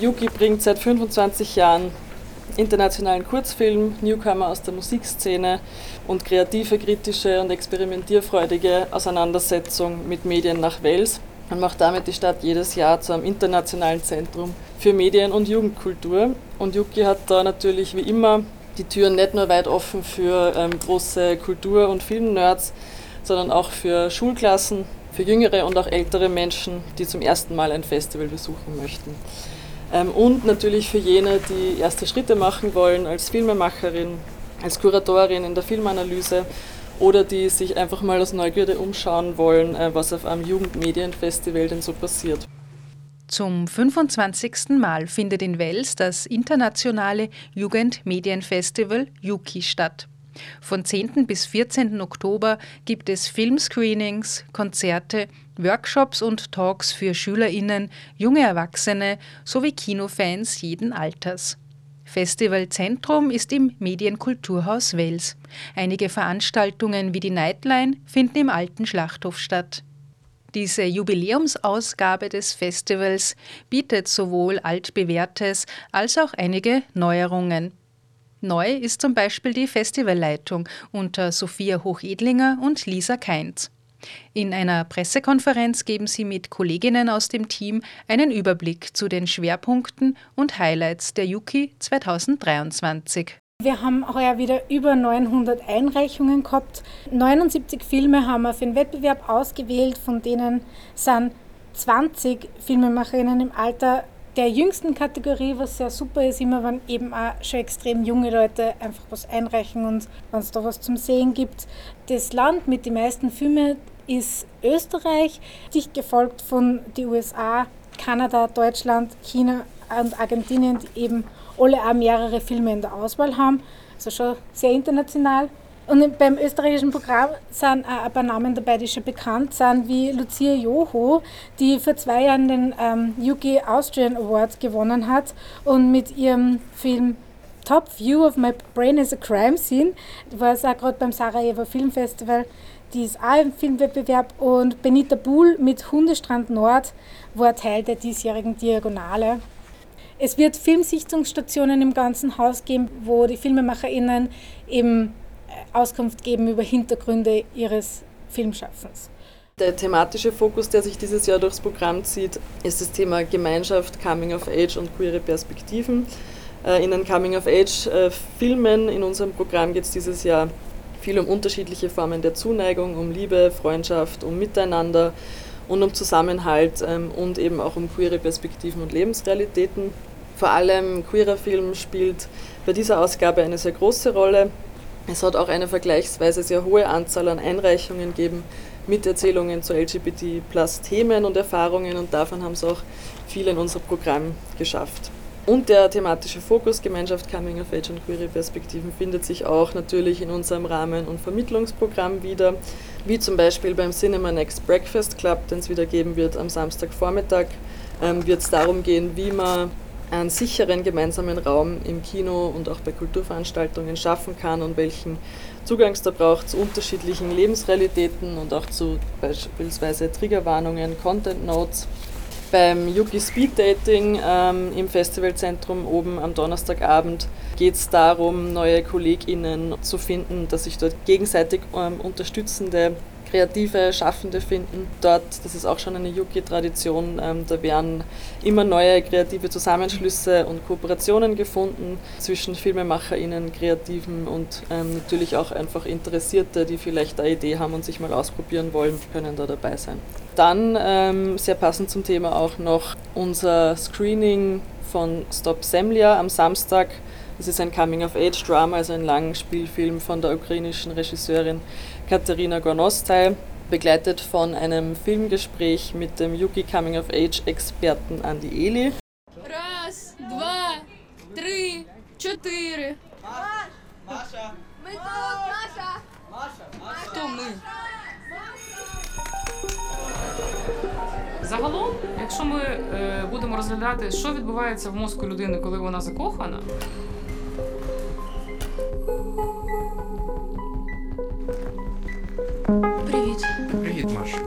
Yuki bringt seit 25 Jahren internationalen Kurzfilm, Newcomer aus der Musikszene und kreative, kritische und experimentierfreudige Auseinandersetzung mit Medien nach Wales und macht damit die Stadt jedes Jahr zu einem internationalen Zentrum für Medien- und Jugendkultur. Und Yuki hat da natürlich wie immer die Türen nicht nur weit offen für ähm, große Kultur- und Filmnerds, sondern auch für Schulklassen, für jüngere und auch ältere Menschen, die zum ersten Mal ein Festival besuchen möchten. Ähm, und natürlich für jene, die erste Schritte machen wollen als Filmemacherin, als Kuratorin in der Filmanalyse oder die sich einfach mal aus Neugierde umschauen wollen, äh, was auf einem Jugendmedienfestival denn so passiert. Zum 25. Mal findet in Wels das internationale Jugendmedienfestival Yuki statt. Von 10. bis 14. Oktober gibt es Filmscreenings, Konzerte, Workshops und Talks für Schülerinnen, junge Erwachsene sowie Kinofans jeden Alters. Festivalzentrum ist im Medienkulturhaus Wels. Einige Veranstaltungen wie die Nightline finden im alten Schlachthof statt. Diese Jubiläumsausgabe des Festivals bietet sowohl altbewährtes als auch einige Neuerungen. Neu ist zum Beispiel die Festivalleitung unter Sophia Hochedlinger und Lisa Keinz. In einer Pressekonferenz geben sie mit Kolleginnen aus dem Team einen Überblick zu den Schwerpunkten und Highlights der Yuki 2023. Wir haben heuer wieder über 900 Einreichungen gehabt. 79 Filme haben wir für den Wettbewerb ausgewählt, von denen sind 20 Filmemacherinnen im Alter der jüngsten Kategorie, was sehr super ist, immer wenn eben auch schon extrem junge Leute einfach was einreichen und wenn es da was zum Sehen gibt. Das Land mit den meisten Filmen ist Österreich, dicht gefolgt von den USA, Kanada, Deutschland, China und Argentinien, die eben alle auch mehrere Filme in der Auswahl haben. Also schon sehr international. Und beim österreichischen Programm sind auch ein paar Namen dabei, die schon bekannt sind, wie Lucia Joho, die vor zwei Jahren den ähm, UK Austrian Award gewonnen hat und mit ihrem Film Top View of My Brain is a Crime Scene, war es auch gerade beim Sarajevo Filmfestival, die ist auch im Filmwettbewerb und Benita Buhl mit Hundestrand Nord war Teil der diesjährigen Diagonale. Es wird Filmsichtungsstationen im ganzen Haus geben, wo die FilmemacherInnen eben Auskunft geben über Hintergründe ihres Filmschaffens. Der thematische Fokus, der sich dieses Jahr durchs Programm zieht, ist das Thema Gemeinschaft, Coming of Age und queere Perspektiven. Äh, in den Coming of Age äh, in unserem Programm geht es dieses Jahr viel um unterschiedliche Formen der Zuneigung, um Liebe, Freundschaft, um Miteinander und um Zusammenhalt ähm, und eben auch um queere Perspektiven und Lebensrealitäten. Vor allem queerer Film spielt bei dieser Ausgabe eine sehr große Rolle. Es hat auch eine vergleichsweise sehr hohe Anzahl an Einreichungen gegeben mit Erzählungen zu LGBT-Plus-Themen und Erfahrungen und davon haben es auch viele in unser Programm geschafft. Und der thematische Fokus Gemeinschaft Coming of Age und queere Perspektiven findet sich auch natürlich in unserem Rahmen- und Vermittlungsprogramm wieder, wie zum Beispiel beim Cinema Next Breakfast Club, den es wieder geben wird am Samstagvormittag, ähm, wird es darum gehen, wie man einen sicheren gemeinsamen Raum im Kino und auch bei Kulturveranstaltungen schaffen kann und welchen Zugang es da braucht zu unterschiedlichen Lebensrealitäten und auch zu beispielsweise Triggerwarnungen, Content Notes. Beim Yuki Speed Dating ähm, im Festivalzentrum oben am Donnerstagabend geht es darum, neue KollegInnen zu finden, dass sich dort gegenseitig ähm, unterstützende kreative Schaffende finden. Dort, das ist auch schon eine Yuki-Tradition, ähm, da werden immer neue kreative Zusammenschlüsse und Kooperationen gefunden zwischen FilmemacherInnen, Kreativen und ähm, natürlich auch einfach Interessierte, die vielleicht eine Idee haben und sich mal ausprobieren wollen, können da dabei sein. Dann, ähm, sehr passend zum Thema auch noch unser Screening von Stop Semlia am Samstag das ist ein Coming-of-Age-Drama, also ein Langspielfilm von der ukrainischen Regisseurin Katerina Gornostai, begleitet von einem Filmgespräch mit dem Yuki Coming-of-Age-Experten Andi Eli. Раз, два, три, чотири. Маша! Ми тут, Маша! Маша! Хто ми? Загалом, якщо ми е, будемо розглядати, що відбувається в мозку людини, коли вона закохана. Маш.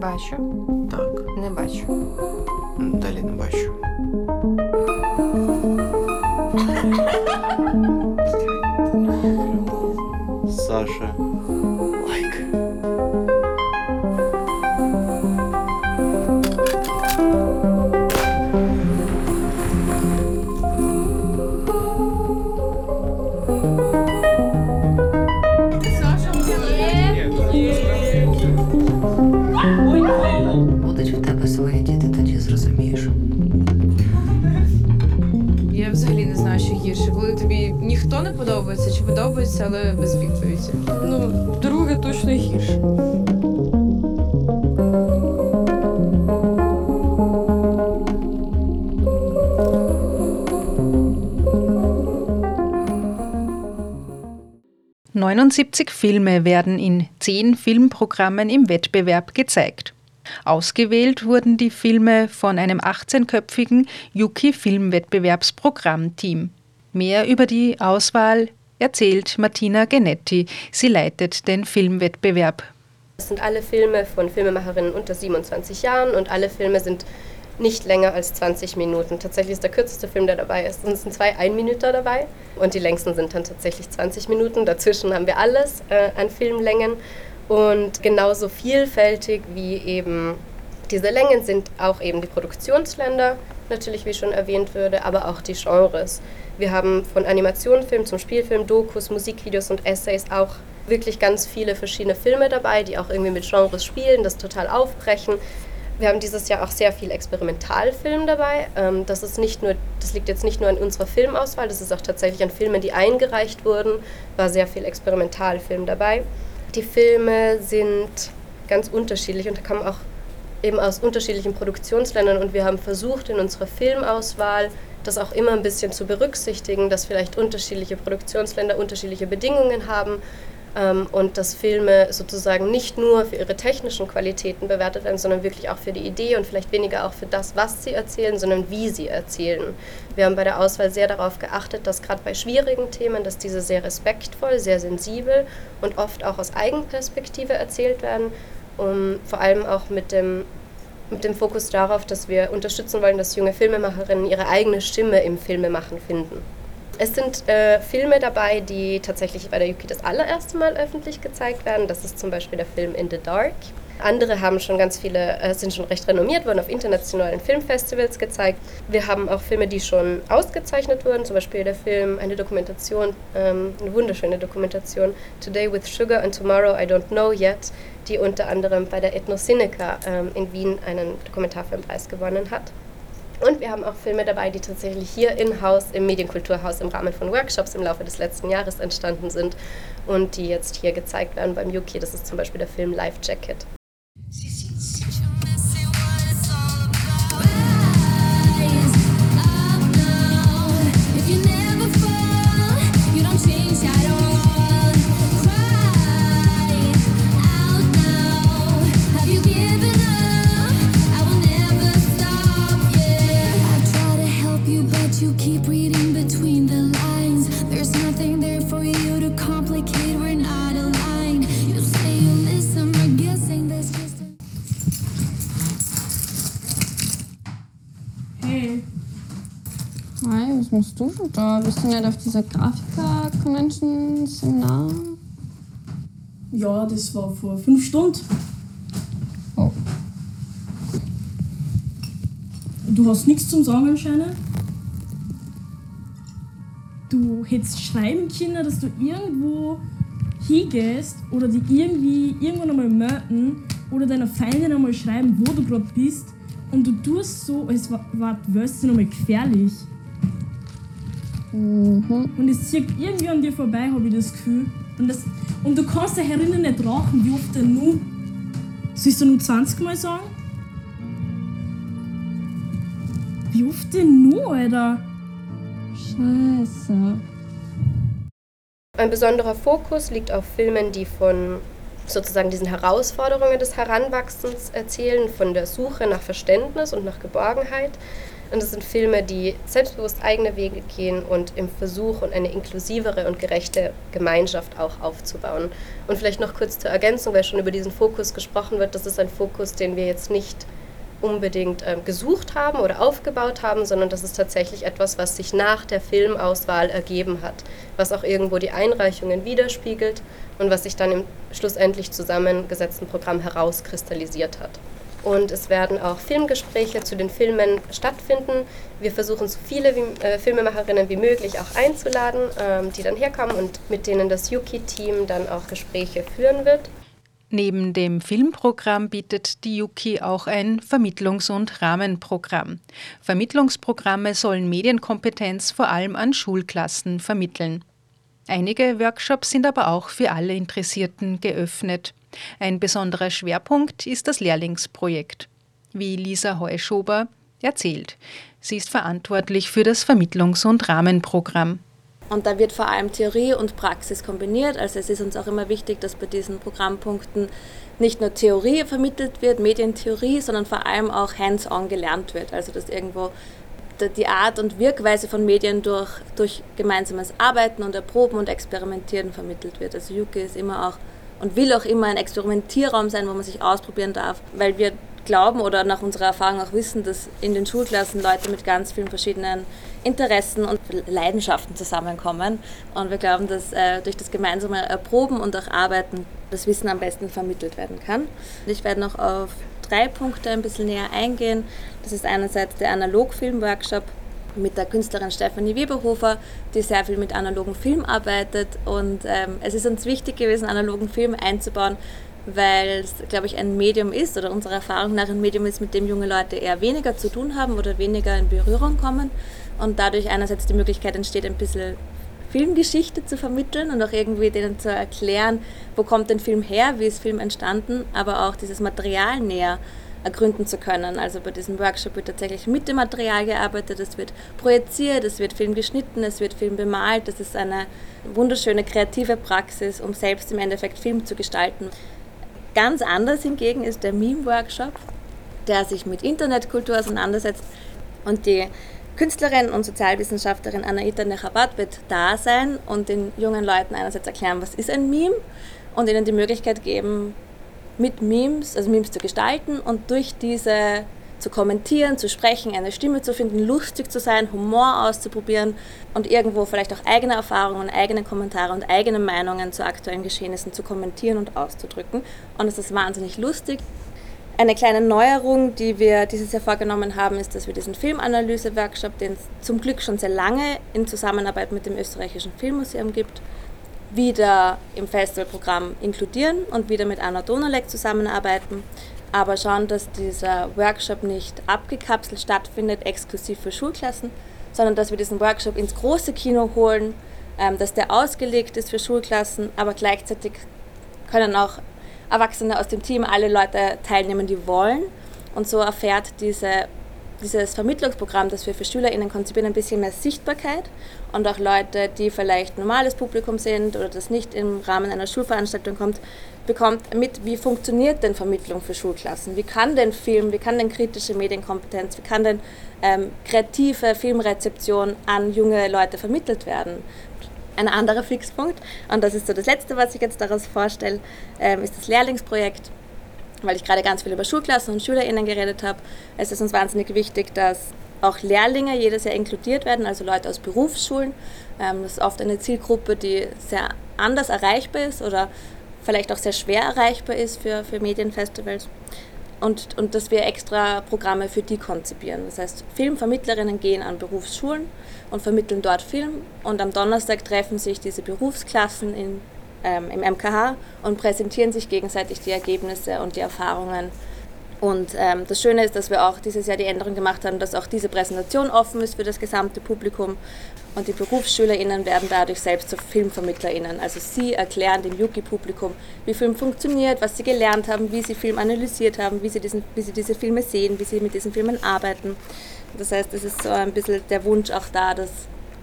Бачу. Так. Не бачу. Далі не бачу. подобається чи подобається, але без відповіді. Ну, друге точно гірше. Neunundsiebzig Filme werden in zehn Filmprogrammen im Wettbewerb gezeigt. Ausgewählt wurden die Filme von einem 18-köpfigen Yuki Filmwettbewerbsprogrammteam. Mehr über die Auswahl erzählt Martina Genetti. Sie leitet den Filmwettbewerb. Es sind alle Filme von Filmemacherinnen unter 27 Jahren und alle Filme sind nicht länger als 20 Minuten. Tatsächlich ist der kürzeste Film, der dabei ist, es sind zwei Einminüter dabei und die längsten sind dann tatsächlich 20 Minuten. Dazwischen haben wir alles äh, an Filmlängen und genauso vielfältig wie eben diese Längen sind auch eben die Produktionsländer, natürlich wie schon erwähnt würde, aber auch die Genres. Wir haben von Animationsfilm zum Spielfilm, Dokus, Musikvideos und Essays auch wirklich ganz viele verschiedene Filme dabei, die auch irgendwie mit Genres spielen, das total aufbrechen. Wir haben dieses Jahr auch sehr viel Experimentalfilm dabei. Ähm, das, ist nicht nur, das liegt jetzt nicht nur an unserer Filmauswahl, das ist auch tatsächlich an Filmen, die eingereicht wurden, war sehr viel Experimentalfilm dabei. Die Filme sind ganz unterschiedlich und kommen auch eben aus unterschiedlichen Produktionsländern und wir haben versucht in unserer Filmauswahl das auch immer ein bisschen zu berücksichtigen, dass vielleicht unterschiedliche Produktionsländer unterschiedliche Bedingungen haben ähm, und dass Filme sozusagen nicht nur für ihre technischen Qualitäten bewertet werden, sondern wirklich auch für die Idee und vielleicht weniger auch für das, was sie erzählen, sondern wie sie erzählen. Wir haben bei der Auswahl sehr darauf geachtet, dass gerade bei schwierigen Themen, dass diese sehr respektvoll, sehr sensibel und oft auch aus Eigenperspektive erzählt werden, um vor allem auch mit dem mit dem Fokus darauf, dass wir unterstützen wollen, dass junge Filmemacherinnen ihre eigene Stimme im Filmemachen finden. Es sind äh, Filme dabei, die tatsächlich bei der Yuki das allererste Mal öffentlich gezeigt werden. Das ist zum Beispiel der Film In the Dark. Andere haben schon ganz viele, äh, sind schon recht renommiert, wurden auf internationalen Filmfestivals gezeigt. Wir haben auch Filme, die schon ausgezeichnet wurden, zum Beispiel der Film, eine Dokumentation, ähm, eine wunderschöne Dokumentation, Today with Sugar and Tomorrow I Don't Know Yet, die unter anderem bei der Ethnocynica ähm, in Wien einen Dokumentarfilmpreis gewonnen hat. Und wir haben auch Filme dabei, die tatsächlich hier in-house im Medienkulturhaus im Rahmen von Workshops im Laufe des letzten Jahres entstanden sind und die jetzt hier gezeigt werden beim Yuki. Das ist zum Beispiel der Film Life Jacket. Sí, Machst du da? Bist du nicht auf dieser Grafiker-Convention-Seminar? ja, das war vor fünf Stunden. Oh. Du hast nichts zum Sagen anscheinend. Du hättest schreiben können, dass du irgendwo hingehst oder die irgendwie irgendwann einmal melden oder deiner Feindin einmal schreiben, wo du gerade bist und du tust so, als war, war wärst du nochmal gefährlich. Mhm. Und es zieht irgendwie an dir vorbei, habe ich das Gefühl. Und, das, und du kannst da herinnen nicht rauchen, wie oft denn nur? Sollst du nur 20 Mal sagen? Wie oft denn nur, Alter? Scheiße. Ein besonderer Fokus liegt auf Filmen, die von sozusagen diesen Herausforderungen des Heranwachsens erzählen, von der Suche nach Verständnis und nach Geborgenheit. Und es sind Filme, die selbstbewusst eigene Wege gehen und im Versuch und eine inklusivere und gerechte Gemeinschaft auch aufzubauen. Und vielleicht noch kurz zur Ergänzung, weil schon über diesen Fokus gesprochen wird, das ist ein Fokus, den wir jetzt nicht unbedingt äh, gesucht haben oder aufgebaut haben, sondern das ist tatsächlich etwas, was sich nach der Filmauswahl ergeben hat, was auch irgendwo die Einreichungen widerspiegelt und was sich dann im schlussendlich zusammengesetzten Programm herauskristallisiert hat. Und es werden auch Filmgespräche zu den Filmen stattfinden. Wir versuchen so viele wie, äh, Filmemacherinnen wie möglich auch einzuladen, ähm, die dann herkommen und mit denen das Yuki-Team dann auch Gespräche führen wird. Neben dem Filmprogramm bietet die Yuki auch ein Vermittlungs- und Rahmenprogramm. Vermittlungsprogramme sollen Medienkompetenz vor allem an Schulklassen vermitteln. Einige Workshops sind aber auch für alle Interessierten geöffnet. Ein besonderer Schwerpunkt ist das Lehrlingsprojekt. Wie Lisa Heuschober erzählt. Sie ist verantwortlich für das Vermittlungs- und Rahmenprogramm. Und da wird vor allem Theorie und Praxis kombiniert. Also es ist uns auch immer wichtig, dass bei diesen Programmpunkten nicht nur Theorie vermittelt wird, Medientheorie, sondern vor allem auch hands-on gelernt wird. Also dass irgendwo die Art und Wirkweise von Medien durch, durch gemeinsames Arbeiten und Erproben und Experimentieren vermittelt wird. Also Yuki ist immer auch und will auch immer ein Experimentierraum sein, wo man sich ausprobieren darf, weil wir glauben oder nach unserer Erfahrung auch wissen, dass in den Schulklassen Leute mit ganz vielen verschiedenen Interessen und Leidenschaften zusammenkommen. Und wir glauben, dass äh, durch das gemeinsame Erproben und auch Arbeiten das Wissen am besten vermittelt werden kann. Ich werde noch auf drei Punkte ein bisschen näher eingehen. Das ist einerseits der Analogfilm-Workshop mit der Künstlerin Stefanie Weberhofer, die sehr viel mit analogen Film arbeitet. Und ähm, es ist uns wichtig gewesen, analogen Film einzubauen, weil es, glaube ich, ein Medium ist oder unserer Erfahrung nach ein Medium ist, mit dem junge Leute eher weniger zu tun haben oder weniger in Berührung kommen und dadurch einerseits die Möglichkeit entsteht, ein bisschen Filmgeschichte zu vermitteln und auch irgendwie denen zu erklären, wo kommt denn Film her, wie ist Film entstanden, aber auch dieses Material näher ergründen zu können. Also bei diesem Workshop wird tatsächlich mit dem Material gearbeitet, es wird projiziert, es wird Film geschnitten, es wird Film bemalt. Das ist eine wunderschöne kreative Praxis, um selbst im Endeffekt Film zu gestalten. Ganz anders hingegen ist der Meme-Workshop, der sich mit Internetkultur auseinandersetzt und die Künstlerin und Sozialwissenschaftlerin Anaita Nechabat wird da sein und den jungen Leuten einerseits erklären, was ist ein Meme und ihnen die Möglichkeit geben, mit Memes, also Memes zu gestalten und durch diese zu kommentieren, zu sprechen, eine Stimme zu finden, lustig zu sein, Humor auszuprobieren und irgendwo vielleicht auch eigene Erfahrungen, eigene Kommentare und eigene Meinungen zu aktuellen Geschehnissen zu kommentieren und auszudrücken. Und es ist wahnsinnig lustig. Eine kleine Neuerung, die wir dieses Jahr vorgenommen haben, ist, dass wir diesen Filmanalyse-Workshop, den es zum Glück schon sehr lange in Zusammenarbeit mit dem Österreichischen Filmmuseum gibt, wieder im Festivalprogramm inkludieren und wieder mit Anna Donalek zusammenarbeiten aber schauen, dass dieser Workshop nicht abgekapselt stattfindet, exklusiv für Schulklassen, sondern dass wir diesen Workshop ins große Kino holen, ähm, dass der ausgelegt ist für Schulklassen, aber gleichzeitig können auch Erwachsene aus dem Team alle Leute teilnehmen, die wollen. Und so erfährt diese dieses Vermittlungsprogramm, das wir für SchülerInnen konzipieren, ein bisschen mehr Sichtbarkeit und auch Leute, die vielleicht normales Publikum sind oder das nicht im Rahmen einer Schulveranstaltung kommt, bekommt mit, wie funktioniert denn Vermittlung für Schulklassen? Wie kann denn Film, wie kann denn kritische Medienkompetenz, wie kann denn ähm, kreative Filmrezeption an junge Leute vermittelt werden? Ein anderer Fixpunkt, und das ist so das Letzte, was ich jetzt daraus vorstelle, ähm, ist das Lehrlingsprojekt weil ich gerade ganz viel über Schulklassen und SchülerInnen geredet habe, es ist uns wahnsinnig wichtig, dass auch Lehrlinge jedes Jahr inkludiert werden, also Leute aus Berufsschulen. Ähm, das ist oft eine Zielgruppe, die sehr anders erreichbar ist oder vielleicht auch sehr schwer erreichbar ist für, für Medienfestivals. Und, und dass wir extra Programme für die konzipieren. Das heißt, Filmvermittlerinnen gehen an Berufsschulen und vermitteln dort Film. Und am Donnerstag treffen sich diese Berufsklassen in ähm, im MKH und präsentieren sich gegenseitig die Ergebnisse und die Erfahrungen. Und ähm, das Schöne ist, dass wir auch dieses Jahr die Änderung gemacht haben, dass auch diese Präsentation offen ist für das gesamte Publikum. Und die BerufsschülerInnen werden dadurch selbst zu FilmvermittlerInnen. Also sie erklären dem Yuki-Publikum, wie Film funktioniert, was sie gelernt haben, wie sie Film analysiert haben, wie sie, diesen, wie sie diese Filme sehen, wie sie mit diesen Filmen arbeiten. Das heißt, es ist so ein bisschen der Wunsch auch da, dass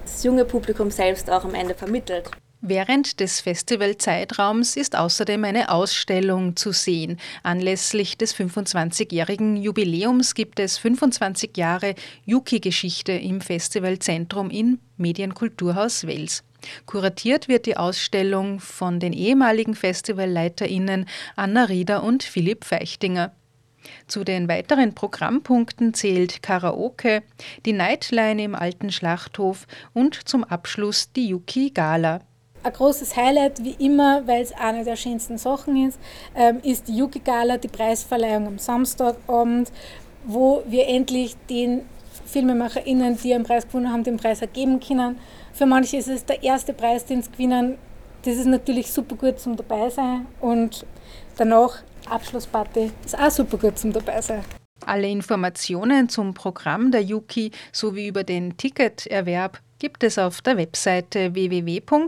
das junge Publikum selbst auch am Ende vermittelt. Während des Festivalzeitraums ist außerdem eine Ausstellung zu sehen. Anlässlich des 25-jährigen Jubiläums gibt es 25 Jahre Yuki-Geschichte im Festivalzentrum in Medienkulturhaus Wels. Kuratiert wird die Ausstellung von den ehemaligen FestivalleiterInnen Anna Rieder und Philipp Feichtinger. Zu den weiteren Programmpunkten zählt Karaoke, die Nightline im alten Schlachthof und zum Abschluss die Yuki Gala. Ein großes Highlight, wie immer, weil es eine der schönsten Sachen ist, ähm, ist die Yuki Gala, die Preisverleihung am Samstagabend, wo wir endlich den FilmemacherInnen, die einen Preis gewonnen haben, den Preis ergeben können. Für manche ist es der erste Preis, den sie gewinnen. Das ist natürlich super gut zum dabei sein und danach Abschlussparty ist auch super gut zum dabei sein. Alle Informationen zum Programm der Yuki sowie über den Ticketerwerb gibt es auf der Webseite www.yuki.at.